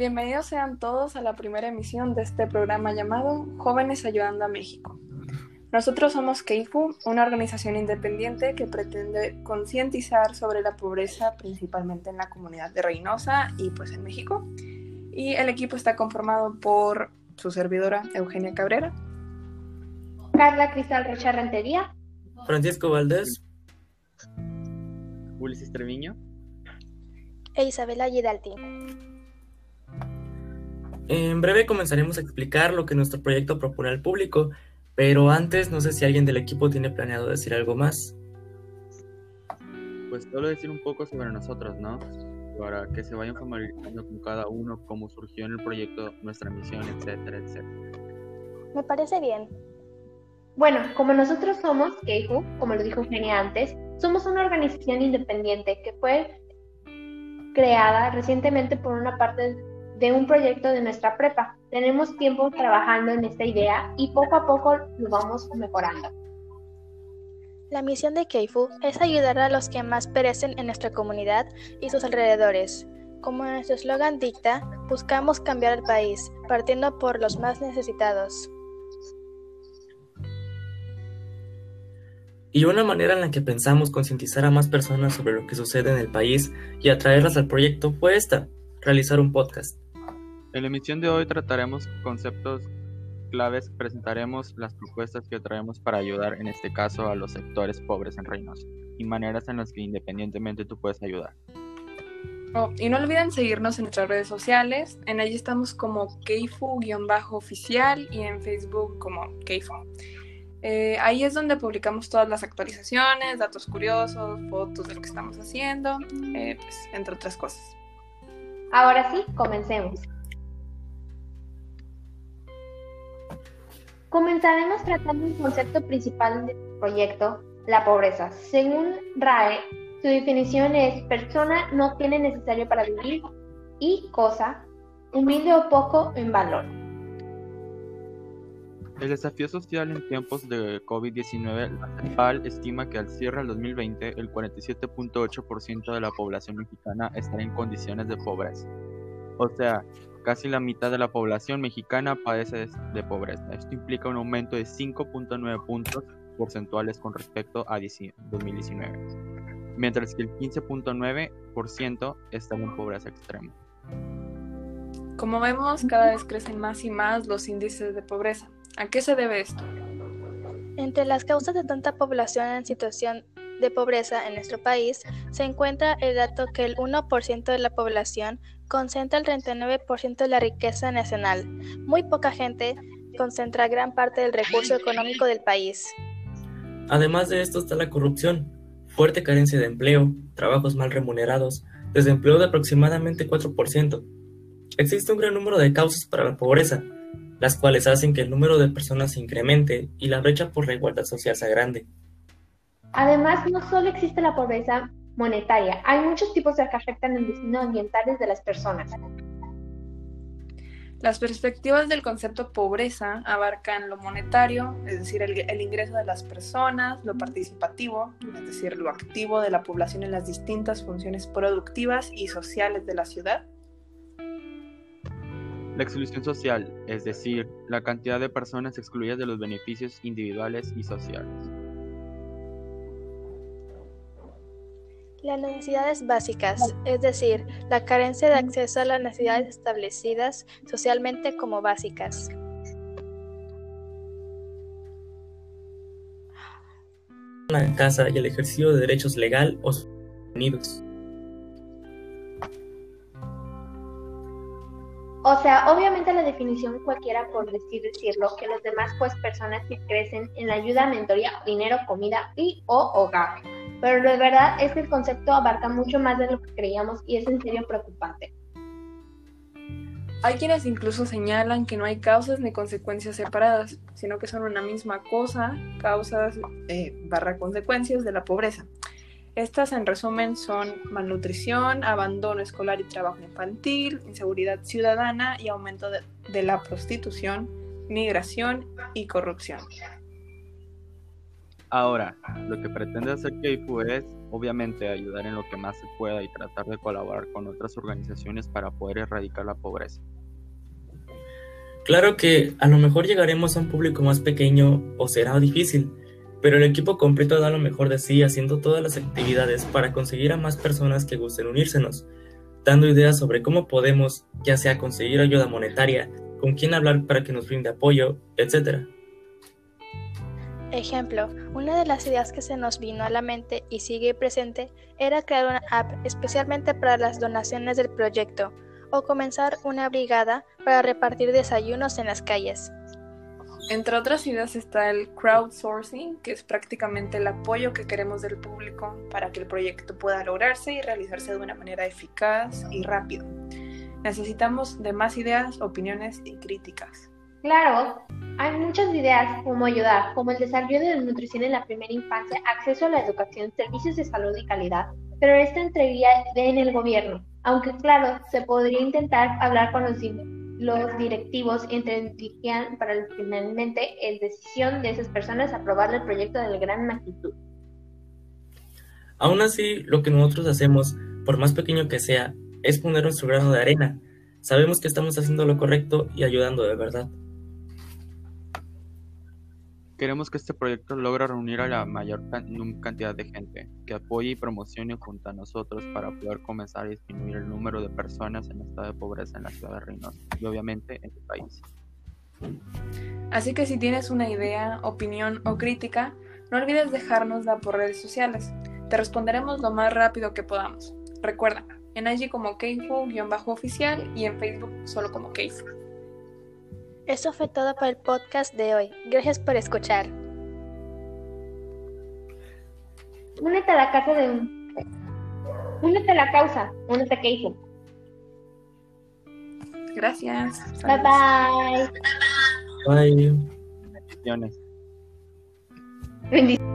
Bienvenidos sean todos a la primera emisión de este programa llamado Jóvenes Ayudando a México. Nosotros somos Keifu, una organización independiente que pretende concientizar sobre la pobreza principalmente en la comunidad de Reynosa y pues en México. Y el equipo está conformado por su servidora Eugenia Cabrera, Carla Cristal Rocha Rentería, Francisco Valdés, Ulises Treviño e Isabela Giraldi. En breve comenzaremos a explicar lo que nuestro proyecto propone al público, pero antes no sé si alguien del equipo tiene planeado decir algo más. Pues solo decir un poco sobre nosotros, ¿no? Para que se vayan familiarizando con cada uno, cómo surgió en el proyecto, nuestra misión, etcétera, etcétera. Me parece bien. Bueno, como nosotros somos Keifu, como lo dijo Eugenia antes, somos una organización independiente que fue creada recientemente por una parte de un proyecto de nuestra prepa. Tenemos tiempo trabajando en esta idea y poco a poco lo vamos mejorando. La misión de Keifu es ayudar a los que más perecen en nuestra comunidad y sus alrededores. Como nuestro eslogan dicta, buscamos cambiar el país, partiendo por los más necesitados. Y una manera en la que pensamos concientizar a más personas sobre lo que sucede en el país y atraerlas al proyecto fue esta, realizar un podcast. En la emisión de hoy trataremos conceptos claves, presentaremos las propuestas que traemos para ayudar, en este caso, a los sectores pobres en Reynosa y maneras en las que independientemente tú puedes ayudar. Oh, y no olviden seguirnos en nuestras redes sociales. En allí estamos como Keifu-oficial y en Facebook como Keifu. Eh, ahí es donde publicamos todas las actualizaciones, datos curiosos, fotos de lo que estamos haciendo, eh, pues, entre otras cosas. Ahora sí, comencemos. Comenzaremos tratando el concepto principal del proyecto, la pobreza. Según RAE, su definición es persona no tiene necesario para vivir y cosa, humilde o poco en valor. El desafío social en tiempos de COVID-19, la CEPAL estima que al cierre del 2020 el 47.8% de la población mexicana estará en condiciones de pobreza. O sea, casi la mitad de la población mexicana padece de pobreza. Esto implica un aumento de 5.9 puntos porcentuales con respecto a 2019, mientras que el 15.9% está en pobreza extrema. Como vemos, cada vez crecen más y más los índices de pobreza. ¿A qué se debe esto? Entre las causas de tanta población en situación de pobreza en nuestro país se encuentra el dato que el 1% de la población concentra el 39% de la riqueza nacional. Muy poca gente concentra gran parte del recurso económico del país. Además de esto está la corrupción, fuerte carencia de empleo, trabajos mal remunerados, desempleo de aproximadamente 4%. Existe un gran número de causas para la pobreza, las cuales hacen que el número de personas se incremente y la brecha por la igualdad social sea grande. Además, no solo existe la pobreza monetaria, hay muchos tipos de que afectan el destino ambientales de las personas. Las perspectivas del concepto pobreza abarcan lo monetario, es decir, el, el, ingreso de las personas, lo participativo, es decir, lo activo de la población en las distintas funciones productivas y sociales de la ciudad. La exclusión social, es decir, la cantidad de personas excluidas de los beneficios individuales y sociales. Las necesidades básicas, es decir, la carencia de acceso a las necesidades establecidas socialmente como básicas. La casa y el ejercicio de derechos legal o unidos. O sea, obviamente la definición cualquiera por decir decirlo, que los demás pues personas que crecen en la ayuda, mentoría, dinero, comida y o hogar. Pero la verdad es que el concepto abarca mucho más de lo que creíamos y es en serio preocupante. Hay quienes incluso señalan que no hay causas ni consecuencias separadas, sino que son una misma cosa, causas eh, barra consecuencias de la pobreza. Estas, en resumen, son malnutrición, abandono escolar y trabajo infantil, inseguridad ciudadana y aumento de, de la prostitución, migración y corrupción. Ahora, lo que pretende hacer Keifu es, obviamente, ayudar en lo que más se pueda y tratar de colaborar con otras organizaciones para poder erradicar la pobreza. Claro que a lo mejor llegaremos a un público más pequeño o será difícil, pero el equipo completo da lo mejor de sí haciendo todas las actividades para conseguir a más personas que gusten unírsenos, dando ideas sobre cómo podemos, ya sea conseguir ayuda monetaria, con quién hablar para que nos brinde apoyo, etc. Ejemplo, una de las ideas que se nos vino a la mente y sigue presente era crear una app especialmente para las donaciones del proyecto o comenzar una brigada para repartir desayunos en las calles. Entre otras ideas está el crowdsourcing, que es prácticamente el apoyo que queremos del público para que el proyecto pueda lograrse y realizarse de una manera eficaz y rápido. Necesitamos de más ideas, opiniones y críticas. Claro, hay muchas ideas como ayudar, como el desarrollo de la nutrición en la primera infancia, acceso a la educación, servicios de salud y calidad, pero esta entrevía en el gobierno, aunque claro, se podría intentar hablar con los, los directivos entenderían para finalmente el decisión de esas personas aprobar el proyecto de gran magnitud. Aún así, lo que nosotros hacemos, por más pequeño que sea, es poner nuestro grano de arena. Sabemos que estamos haciendo lo correcto y ayudando de verdad. Queremos que este proyecto logre reunir a la mayor cantidad de gente, que apoye y promocione junto a nosotros para poder comenzar a disminuir el número de personas en estado de pobreza en la ciudad de Reynosa y obviamente en el país. Así que si tienes una idea, opinión o crítica, no olvides dejárnosla por redes sociales. Te responderemos lo más rápido que podamos. Recuerda, en IG como Keifu-oficial y en Facebook solo como Keifu. Eso fue todo para el podcast de hoy. Gracias por escuchar. Únete a la casa de un. Únete a la causa. Únete a Keifu. Gracias. Bye bye. Bye. Bendiciones. Bendiciones.